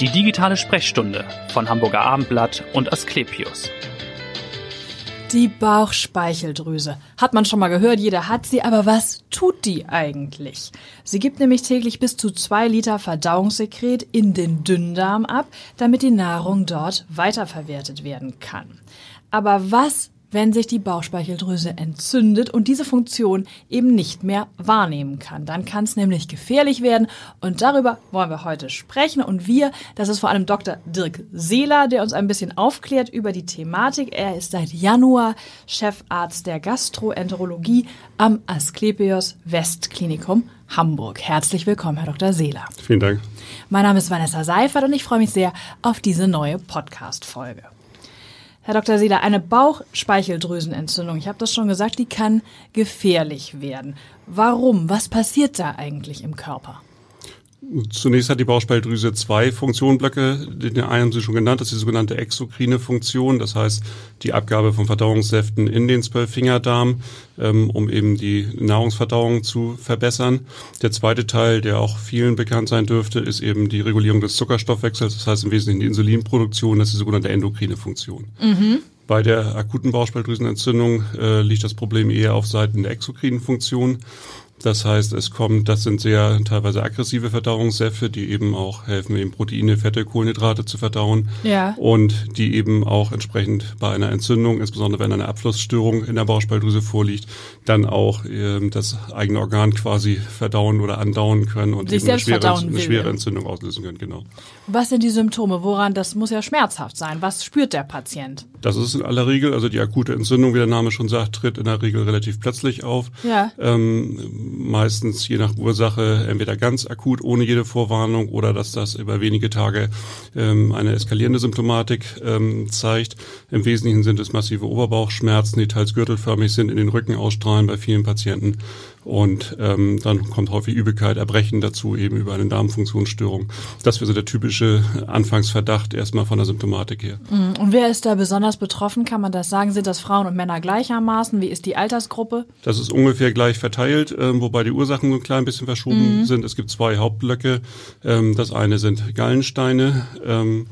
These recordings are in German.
Die digitale Sprechstunde von Hamburger Abendblatt und Asklepios. Die Bauchspeicheldrüse. Hat man schon mal gehört, jeder hat sie, aber was tut die eigentlich? Sie gibt nämlich täglich bis zu zwei Liter Verdauungssekret in den Dünndarm ab, damit die Nahrung dort weiterverwertet werden kann. Aber was wenn sich die Bauchspeicheldrüse entzündet und diese Funktion eben nicht mehr wahrnehmen kann. Dann kann es nämlich gefährlich werden und darüber wollen wir heute sprechen und wir, das ist vor allem Dr. Dirk Seeler, der uns ein bisschen aufklärt über die Thematik. Er ist seit Januar Chefarzt der Gastroenterologie am Asklepios Westklinikum Hamburg. Herzlich willkommen, Herr Dr. Seeler. Vielen Dank. Mein Name ist Vanessa Seifert und ich freue mich sehr auf diese neue Podcast-Folge. Herr Dr. Seeler, eine Bauchspeicheldrüsenentzündung, ich habe das schon gesagt, die kann gefährlich werden. Warum? Was passiert da eigentlich im Körper? Zunächst hat die Bauchspeicheldrüse zwei Funktionblöcke. Den einen haben Sie schon genannt, das ist die sogenannte exokrine Funktion, das heißt die Abgabe von Verdauungssäften in den Zwölffingerdarm, ähm, um eben die Nahrungsverdauung zu verbessern. Der zweite Teil, der auch vielen bekannt sein dürfte, ist eben die Regulierung des Zuckerstoffwechsels, das heißt im Wesentlichen die Insulinproduktion, das ist die sogenannte endokrine Funktion. Mhm. Bei der akuten Bauchspeicheldrüsenentzündung äh, liegt das Problem eher auf Seiten der exokrinen Funktion. Das heißt, es kommt, das sind sehr teilweise aggressive Verdauungssäfte, die eben auch helfen, eben Proteine, Fette, Kohlenhydrate zu verdauen. Ja. Und die eben auch entsprechend bei einer Entzündung, insbesondere wenn eine Abflussstörung in der Bauchspeicheldrüse vorliegt, dann auch ähm, das eigene Organ quasi verdauen oder andauen können und Sich eben eine schwere, eine schwere Entzündung auslösen können, genau. Was sind die Symptome? Woran, das muss ja schmerzhaft sein. Was spürt der Patient? Das ist in aller Regel, also die akute Entzündung, wie der Name schon sagt, tritt in der Regel relativ plötzlich auf. Ja. Ähm, meistens je nach Ursache entweder ganz akut ohne jede Vorwarnung oder dass das über wenige Tage ähm, eine eskalierende Symptomatik ähm, zeigt. Im Wesentlichen sind es massive Oberbauchschmerzen, die teils gürtelförmig sind, in den Rücken ausstrahlen bei vielen Patienten und ähm, dann kommt häufig Übelkeit, Erbrechen dazu, eben über eine Darmfunktionsstörung. Das wäre so der typische Anfangsverdacht erstmal von der Symptomatik her. Mhm. Und wer ist da besonders betroffen? Kann man das sagen? Sind das Frauen und Männer gleichermaßen? Wie ist die Altersgruppe? Das ist ungefähr gleich verteilt, ähm, wobei die Ursachen so ein klein bisschen verschoben mhm. sind. Es gibt zwei Hauptblöcke. Ähm, das eine sind Gallensteine. Ähm,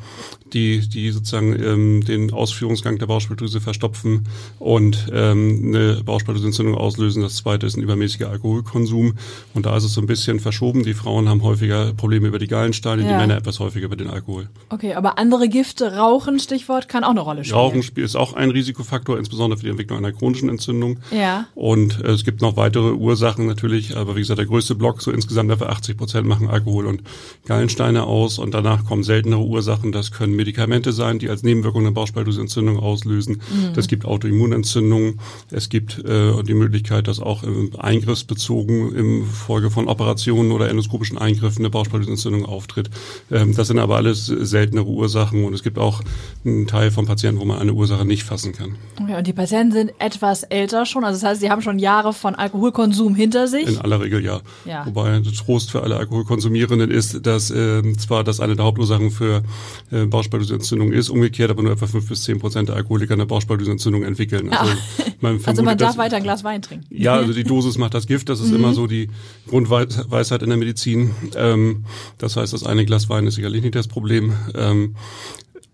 die, die sozusagen ähm, den Ausführungsgang der Bauchspeicheldrüse verstopfen und ähm, eine Bauchspeicheldrüsenentzündung auslösen. Das zweite ist ein übermäßiger Alkoholkonsum. Und da ist es so ein bisschen verschoben. Die Frauen haben häufiger Probleme über die Gallensteine, ja. die Männer etwas häufiger über den Alkohol. Okay, aber andere Gifte, Rauchen, Stichwort, kann auch eine Rolle spielen. Rauchen ist auch ein Risikofaktor, insbesondere für die Entwicklung einer chronischen Entzündung. Ja. Und äh, es gibt noch weitere Ursachen natürlich, aber wie gesagt, der größte Block, so insgesamt etwa 80 Prozent machen Alkohol und Gallensteine aus und danach kommen seltenere Ursachen. Das können Medikamente sein, die als Nebenwirkung eine Bauchspeicheldrüsenentzündung auslösen. Mhm. Es gibt Autoimmunentzündungen. Es gibt äh, die Möglichkeit, dass auch im Eingriffsbezogen im Folge von Operationen oder endoskopischen Eingriffen eine Bauchspeicheldrüsenentzündung auftritt. Ähm, das sind aber alles seltenere Ursachen und es gibt auch einen Teil von Patienten, wo man eine Ursache nicht fassen kann. Okay, und die Patienten sind etwas älter schon, also das heißt, sie haben schon Jahre von Alkoholkonsum hinter sich? In aller Regel ja. ja. Wobei Trost für alle Alkoholkonsumierenden ist, dass äh, zwar das eine der Hauptursachen für äh, Bauchspeicheldrüsenentzündung ist, umgekehrt aber nur etwa fünf bis zehn Prozent der Alkoholiker eine Bauchspeicheldrüsenentzündung entwickeln. Also, man, also man darf weiter ein Glas Wein trinken. Ja, also die Dosis macht das Gift, das ist mhm. immer so die Grundweisheit in der Medizin. Ähm, das heißt, das eine Glas Wein ist sicherlich nicht das Problem. Ähm,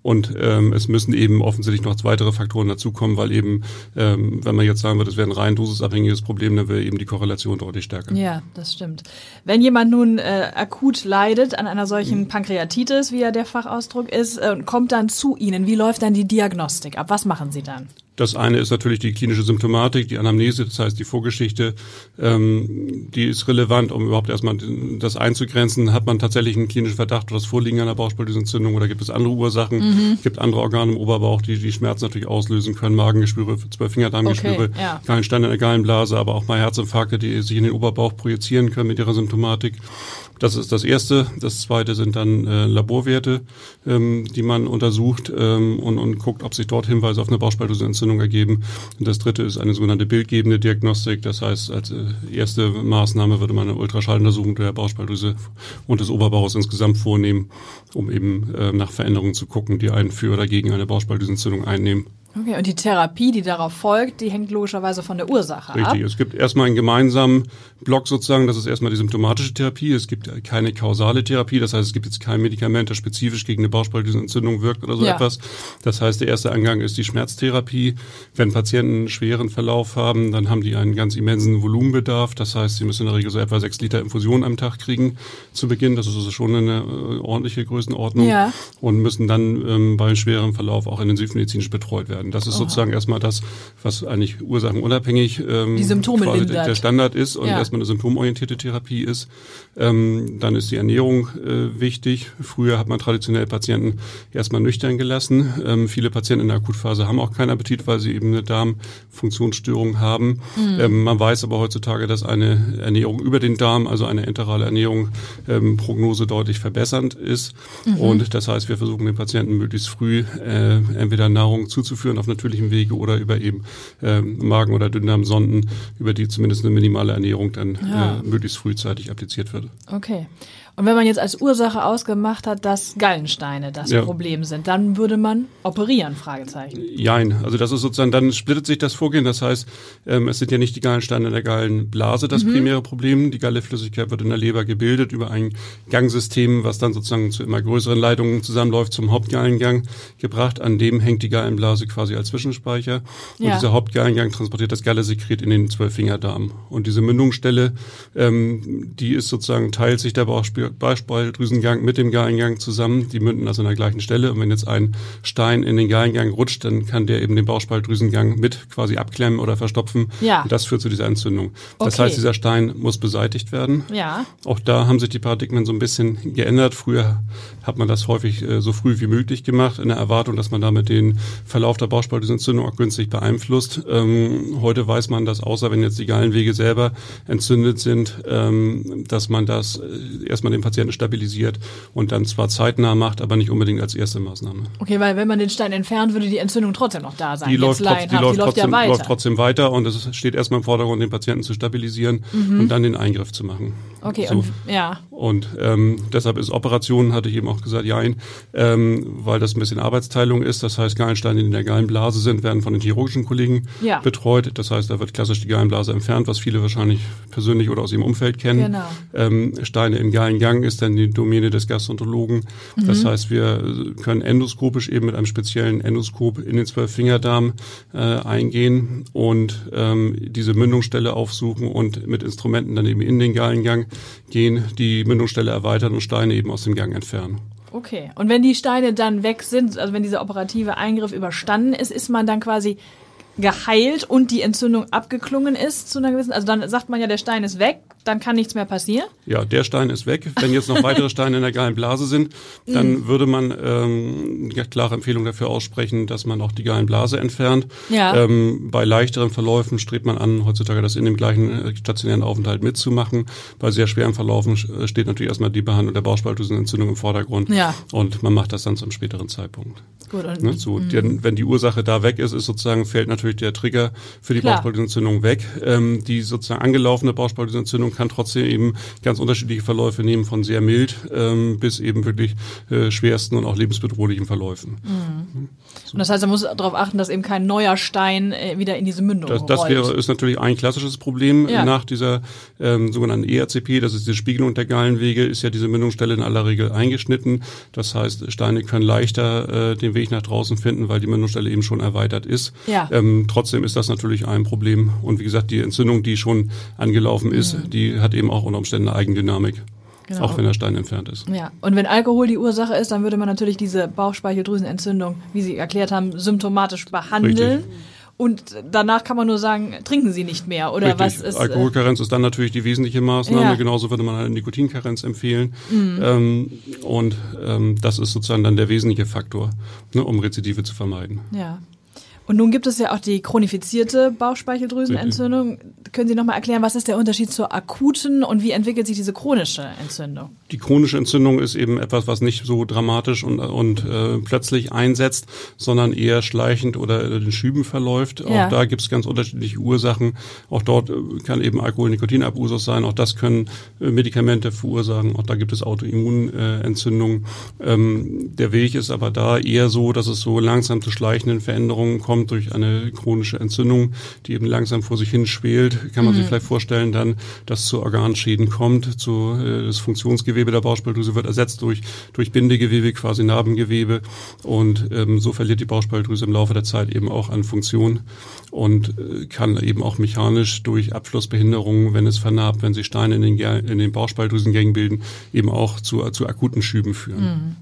und ähm, es müssen eben offensichtlich noch weitere Faktoren dazukommen, weil eben, ähm, wenn man jetzt sagen würde, es wäre ein rein dosisabhängiges Problem, dann wäre eben die Korrelation deutlich stärker. Ja, das stimmt. Wenn jemand nun äh, akut leidet an einer solchen mhm. Pankreatitis, wie ja der Fachausdruck ist, äh, kommt dann zu Ihnen, wie läuft dann die Diagnostik ab? Was machen Sie dann? Das eine ist natürlich die klinische Symptomatik, die Anamnese, das heißt die Vorgeschichte, ähm, die ist relevant, um überhaupt erstmal das einzugrenzen. Hat man tatsächlich einen klinischen Verdacht oder das Vorliegen einer Bauchspeichelentzündung oder gibt es andere Ursachen? Mhm. Gibt andere Organe im Oberbauch, die die Schmerzen natürlich auslösen können, Magengeschwüre, Zwölffingerdarmgeschwüre, okay, ja. Gallensteine in der Gallenblase, aber auch mal Herzinfarkte, die sich in den Oberbauch projizieren können mit ihrer Symptomatik. Das ist das Erste. Das Zweite sind dann äh, Laborwerte, ähm, die man untersucht ähm, und, und guckt, ob sich dort Hinweise auf eine Bauchspeichelentzündung ergeben. Und das Dritte ist eine sogenannte bildgebende Diagnostik. Das heißt, als äh, erste Maßnahme würde man eine Ultraschalluntersuchung der Bauchspeicheldrüse und des Oberbauches insgesamt vornehmen, um eben äh, nach Veränderungen zu gucken, die einen für oder gegen eine Bauchspeichelentzündung einnehmen Okay, und die Therapie, die darauf folgt, die hängt logischerweise von der Ursache Richtig. ab. Es gibt erstmal einen gemeinsamen Block sozusagen, das ist erstmal die symptomatische Therapie. Es gibt keine kausale Therapie, das heißt, es gibt jetzt kein Medikament, das spezifisch gegen eine Bauchspeicheldrüsenentzündung wirkt oder so Ja. etwas. Das heißt, der erste Angang ist die Schmerztherapie. Wenn Patienten einen schweren Verlauf haben, dann haben die einen ganz immensen Volumenbedarf. Das heißt, sie müssen in der Regel so etwa sechs Liter Infusion am Tag kriegen zu Beginn. Das ist also schon eine äh, ordentliche Größenordnung. Ja. Und müssen dann ähm, bei schwerem Verlauf auch intensivmedizinisch betreut werden. Das ist sozusagen erstmal das, was eigentlich ursachenunabhängig ähm, Die Symptome quasi lindert. der Standard ist und Ja. erstmal eine symptomorientierte Therapie ist. Ähm, dann ist die Ernährung äh, wichtig. Früher hat man traditionell Patienten erstmal nüchtern gelassen. Ähm, viele Patienten in der Akutphase haben auch keinen Appetit, weil sie eben eine Darmfunktionsstörung haben. Mhm. Ähm, man weiß aber heutzutage, dass eine Ernährung über den Darm, also eine enterale Ernährung, ähm, Prognose deutlich verbessernd ist. Mhm. Und das heißt, wir versuchen den Patienten möglichst früh äh, entweder Nahrung zuzuführen auf natürlichem Wege oder über eben ähm, Magen- oder Dünndarmsonden, über die zumindest eine minimale Ernährung dann Ja. äh, möglichst frühzeitig appliziert wird. Okay. Und wenn man jetzt als Ursache ausgemacht hat, dass Gallensteine das Ja. Problem sind, dann würde man operieren, Fragezeichen. Jein, also das ist sozusagen, dann splittet sich das Vorgehen. Das heißt, ähm, es sind ja nicht die Gallensteine in der Gallenblase das primäre Problem. Die Galleflüssigkeit wird in der Leber gebildet über ein Gangsystem, was dann sozusagen zu immer größeren Leitungen zusammenläuft, zum Hauptgallengang gebracht. An dem hängt die Gallenblase quasi als Zwischenspeicher. Und Ja. dieser Hauptgallengang transportiert das Gallesekret in den Zwölffingerdarm. Und diese Mündungsstelle, ähm, die ist sozusagen, teilt sich der Bauchspe- Bauchspeicheldrüsengang mit dem Gallengang zusammen. Die münden also an der gleichen Stelle. Und wenn jetzt ein Stein in den Gallengang rutscht, dann kann der eben den Bauchspeicheldrüsengang mit quasi abklemmen oder verstopfen. Ja. Und das führt zu dieser Entzündung. Das Okay. heißt, dieser Stein muss beseitigt werden. Ja. Auch da haben sich die Paradigmen so ein bisschen geändert. Früher hat man das häufig äh, so früh wie möglich gemacht, in der Erwartung, dass man damit den Verlauf der Bauchspeichelentzündung auch günstig beeinflusst. Ähm, heute weiß man, dass außer wenn jetzt die Gallenwege selber entzündet sind, ähm, dass man das äh, erstmal den Patienten stabilisiert und dann zwar zeitnah macht, aber nicht unbedingt als erste Maßnahme. Okay, weil wenn man den Stein entfernt, würde die Entzündung trotzdem noch da sein. Die, läuft, trotz, die, läuft, die läuft trotzdem, ja weiter. läuft trotzdem weiter und es steht erstmal im Vordergrund, den Patienten zu stabilisieren und dann den Eingriff zu machen. okay, So. und ja. Und ähm, deshalb ist Operation, hatte ich eben auch gesagt, ja, ähm, weil das ein bisschen Arbeitsteilung ist. Das heißt, Gallensteine, die in der Gallenblase sind, werden von den chirurgischen Kollegen Ja. betreut. Das heißt, da wird klassisch die Gallenblase entfernt, was viele wahrscheinlich persönlich oder aus ihrem Umfeld kennen. Genau. Ähm, Steine im Gallengang ist dann die Domäne des Gastroenterologen. Mhm. Das heißt, wir können endoskopisch eben mit einem speziellen Endoskop in den Zwölffingerdarm äh, eingehen und ähm, diese Mündungsstelle aufsuchen und mit Instrumenten dann eben in den Gallengang gehen, die Mündungsstelle erweitern und Steine eben aus dem Gang entfernen. Okay. Und wenn die Steine dann weg sind, also wenn dieser operative Eingriff überstanden ist, ist man dann quasi geheilt und die Entzündung abgeklungen ist zu einer gewissen, also dann sagt man ja, der Stein ist weg, dann kann nichts mehr passieren. Ja, der Stein ist weg. Wenn jetzt noch weitere Steine in der Gallenblase sind, Mhm. dann würde man ähm, eine klare Empfehlung dafür aussprechen, dass man auch die Gallenblase entfernt. Ja. Ähm, bei leichteren Verläufen strebt man an, heutzutage das in dem gleichen äh, stationären Aufenthalt mitzumachen. Bei sehr schweren Verlaufen äh, steht natürlich erstmal die Behandlung der Bauchspeicheldrüsenentzündung im Vordergrund. Ja. Und man macht das dann zum späteren Zeitpunkt. Gut, und Ne, so, denn, wenn die Ursache da weg ist, ist sozusagen fällt natürlich der Trigger für die Klar. Bauchspeichelentzündung weg. Ähm, die sozusagen angelaufene Bauchspeichelentzündung kann trotzdem eben ganz unterschiedliche Verläufe nehmen, von sehr mild ähm, bis eben wirklich äh, schwersten und auch lebensbedrohlichen Verläufen. Und das heißt, man muss darauf achten, dass eben kein neuer Stein äh, wieder in diese Mündung Das, das wäre, ist natürlich ein klassisches Problem Ja. nach dieser ähm, sogenannten ERCP, das ist die Spiegelung der Gallenwege, ist ja diese Mündungsstelle in aller Regel eingeschnitten. Das heißt, Steine können leichter äh, den Weg nach draußen finden, weil die Mündungsstelle eben schon erweitert ist. Ja. Ähm, trotzdem ist das natürlich ein Problem. Und wie gesagt, die Entzündung, die schon angelaufen ist, die hat eben auch unter Umständen eine Eigendynamik. Mhm. Genau. Auch wenn der Stein entfernt ist. Ja, und wenn Alkohol die Ursache ist, dann würde man natürlich diese Bauchspeicheldrüsenentzündung, wie Sie erklärt haben, symptomatisch behandeln. Richtig. Und danach kann man nur sagen, trinken Sie nicht mehr oder was Richtig. ist. äh, Alkoholkarenz ist dann natürlich die wesentliche Maßnahme. Ja. Mhm. Genauso würde man eine Nikotinkarenz empfehlen. Ähm, und ähm, das ist sozusagen dann der wesentliche Faktor, ne, um Rezidive zu vermeiden. Ja. Und nun gibt es ja auch die chronifizierte Bauchspeicheldrüsenentzündung. Können Sie nochmal erklären, was ist der Unterschied zur akuten und wie entwickelt sich diese chronische Entzündung? Die chronische Entzündung ist eben etwas, was nicht so dramatisch und, und äh, plötzlich einsetzt, sondern eher schleichend oder in Schüben verläuft. Ja. Auch da gibt es ganz unterschiedliche Ursachen. Auch dort äh, kann eben Alkohol-Nikotin-Abusus sein. Auch das können äh, Medikamente verursachen. Auch da gibt es Autoimmunentzündungen. Ähm, der Weg ist aber da eher so, dass es so langsam zu schleichenden Veränderungen kommt durch eine chronische Entzündung, die eben langsam vor sich hin schwelt. Kann man mhm. sich vielleicht vorstellen dann, dass zu Organschäden kommt, zu äh, das Funktionsgewebe der Bauchspeicheldrüse wird ersetzt durch durch Bindegewebe, quasi Narbengewebe und ähm, so verliert die Bauchspeicheldrüse im Laufe der Zeit eben auch an Funktion und äh, kann eben auch mechanisch durch Abflussbehinderungen, wenn es vernarbt, wenn sie Steine in den, in den Bauchspeicheldrüsengängen bilden, eben auch zu, zu akuten Schüben führen. Mhm.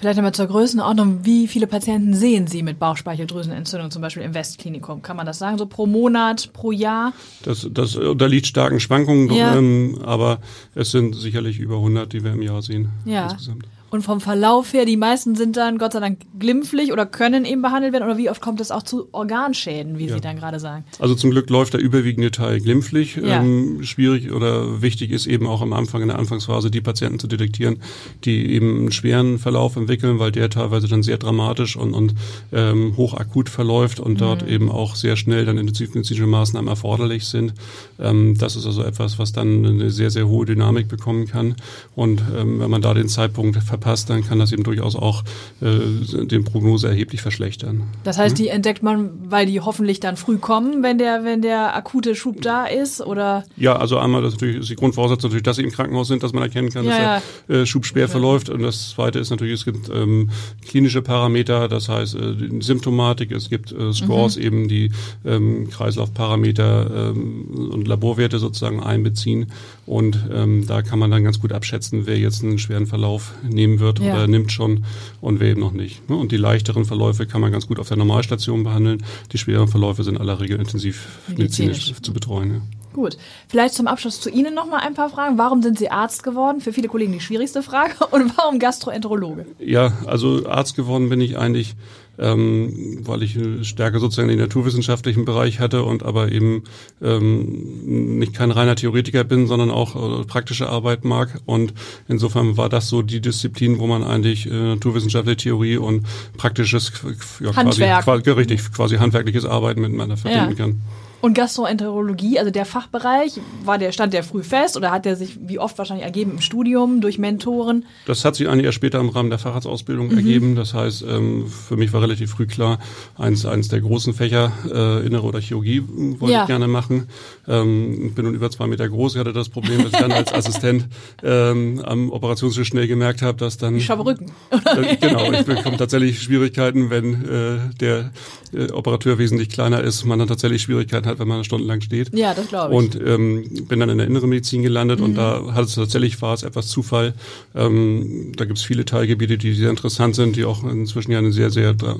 Vielleicht einmal zur Größenordnung, wie viele Patienten sehen Sie mit Bauchspeicheldrüsenentzündung zum Beispiel im Westklinikum? Kann man das sagen, so pro Monat, pro Jahr? Das, das unterliegt starken Schwankungen, ja. ähm, aber es sind sicherlich über 100, die wir im Jahr sehen ja. insgesamt. Und vom Verlauf her, die meisten sind dann Gott sei Dank glimpflich oder können eben behandelt werden. Oder wie oft kommt es auch zu Organschäden, wie ja. Sie dann gerade sagen? Also zum Glück läuft der überwiegende Teil glimpflich. Ja. Ähm, schwierig oder wichtig ist eben auch am Anfang, in der Anfangsphase, die Patienten zu detektieren, die eben einen schweren Verlauf entwickeln, weil der teilweise dann sehr dramatisch und, und ähm, hochakut verläuft und mhm. dort eben auch sehr schnell dann intensivmedizinische Maßnahmen erforderlich sind. Ähm, das ist also etwas, was dann eine sehr, sehr hohe Dynamik bekommen kann. Und ähm, wenn man da den Zeitpunkt verpasst, dann kann das eben durchaus auch äh, den Prognose erheblich verschlechtern. Das heißt, die entdeckt man, weil die hoffentlich dann früh kommen, wenn der, wenn der akute Schub da ist, oder? Ja, also einmal das natürlich ist die Grundvoraussetzung natürlich, dass sie im Krankenhaus sind, dass man erkennen kann, ja, dass der äh, Schub schwer okay. verläuft. Und das Zweite ist natürlich, es gibt ähm, klinische Parameter, das heißt äh, Symptomatik, es gibt äh, Scores mhm. eben, die ähm, Kreislaufparameter ähm, und Laborwerte sozusagen einbeziehen. Und ähm, da kann man dann ganz gut abschätzen, wer jetzt einen schweren Verlauf nehmen wird ja. oder nimmt schon und wer eben noch nicht. Ne? Und die leichteren Verläufe kann man ganz gut auf der Normalstation behandeln. Die schweren Verläufe sind in aller Regel intensiv medizinisch, zu betreuen. Ja. Gut. Vielleicht zum Abschluss zu Ihnen noch mal ein paar Fragen. Warum sind Sie Arzt geworden? Für viele Kollegen die schwierigste Frage. Und warum Gastroenterologe? Ja, also Arzt geworden bin ich eigentlich ähm, weil ich Stärke sozusagen in den naturwissenschaftlichen Bereich hatte und aber eben ähm, nicht kein reiner Theoretiker bin, sondern auch äh, praktische Arbeit mag. Und insofern war das so die Disziplin, wo man eigentlich äh, naturwissenschaftliche Theorie und praktisches, ja, Handwerk. quasi, richtig, quasi handwerkliches Arbeiten miteinander verbinden ja. kann. Und Gastroenterologie, also der Fachbereich, war der, stand der früh fest oder hat der sich wie oft wahrscheinlich ergeben im Studium durch Mentoren? Das hat sich eigentlich erst später im Rahmen der Facharztausbildung mhm. ergeben. Das heißt, ähm, für mich war relativ früh klar, eins, eins der großen Fächer, äh, Innere oder Chirurgie, wollte ja. ich gerne machen. Ähm, bin nun über zwei Meter groß. Ich hatte das Problem, dass ich dann als Assistent ähm, am Operationstisch schnell gemerkt habe, dass dann... Ich habe Rücken. Äh, genau, ich bekomme tatsächlich Schwierigkeiten, wenn äh, der äh, Operateur wesentlich kleiner ist, man dann tatsächlich Schwierigkeiten hat, wenn man stundenlang steht. Ja, das glaube ich. Und ähm, bin dann in der inneren Medizin gelandet mhm. und da hat es tatsächlich war es etwas Zufall. Ähm, da gibt es viele Teilgebiete, die sehr interessant sind, die auch inzwischen ja eine sehr, sehr dra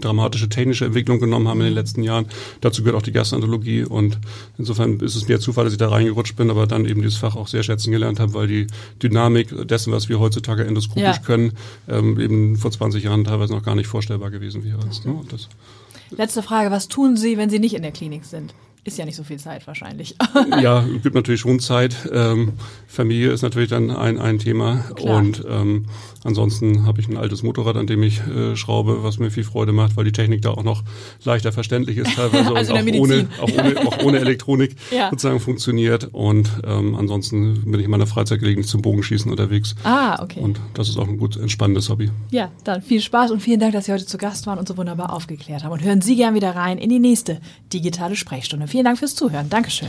dramatische technische Entwicklung genommen haben in den mhm. letzten Jahren. Dazu gehört auch die Gastroenterologie und insofern ist es mir Zufall, dass ich da reingerutscht bin, aber dann eben dieses Fach auch sehr schätzen gelernt habe, weil die Dynamik dessen, was wir heutzutage endoskopisch ja. können, ähm, eben vor 20 Jahren teilweise noch gar nicht vorstellbar gewesen wäre. Ne? Das, Letzte Frage, was tun Sie, wenn Sie nicht in der Klinik sind? Ist ja nicht so viel Zeit wahrscheinlich. ja, es gibt natürlich schon Zeit. Ähm, Familie ist natürlich dann ein, ein Thema. Klar. Und ähm, ansonsten habe ich ein altes Motorrad, an dem ich äh, schraube, was mir viel Freude macht, weil die Technik da auch noch leichter verständlich ist teilweise also und auch ohne, auch, ohne, auch ohne Elektronik ja. sozusagen funktioniert. Und ähm, ansonsten bin ich in meiner Freizeit gelegentlich zum Bogenschießen unterwegs. Ah, okay. Und das ist auch ein gut entspannendes Hobby. Ja, dann viel Spaß und vielen Dank, dass Sie heute zu Gast waren und so wunderbar aufgeklärt haben. Und hören Sie gern wieder rein in die nächste digitale Sprechstunde. Vielen Dank fürs Zuhören. Dankeschön.